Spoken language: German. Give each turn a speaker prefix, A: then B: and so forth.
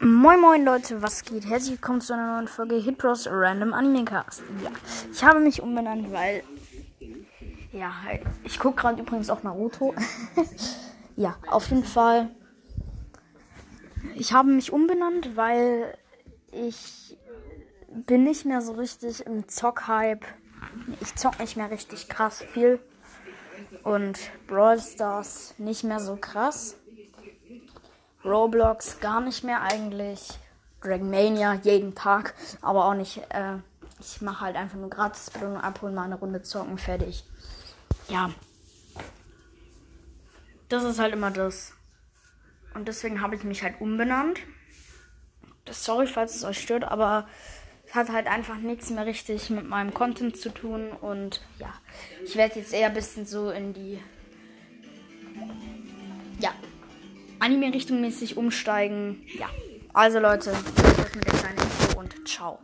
A: Moin moin Leute, was geht? Herzlich willkommen zu einer neuen Folge Hit Bros Random Anime Cast. Ja, ich habe mich umbenannt, weil ja, ich gucke gerade übrigens auch Naruto. ja, auf jeden Fall. Ich habe mich umbenannt, weil ich bin nicht mehr so richtig im Zock-Hype. Ich zock nicht mehr richtig krass viel. Und Brawl Stars nicht mehr so krass. Roblox gar nicht mehr eigentlich. Dragmania jeden Tag, aber auch nicht. Äh, ich mache halt einfach nur gratis Belohnung abholen, mal eine Runde zocken, fertig. Ja. Das ist halt immer das. Und deswegen habe ich mich halt umbenannt. Das, sorry, falls es euch stört, aber es hat halt einfach nichts mehr richtig mit meinem Content zu tun. Und ja, ich werde jetzt eher ein bisschen so in die. Anime-Richtung mäßig umsteigen. Ja. Also Leute, das mit der kleinen Info und ciao.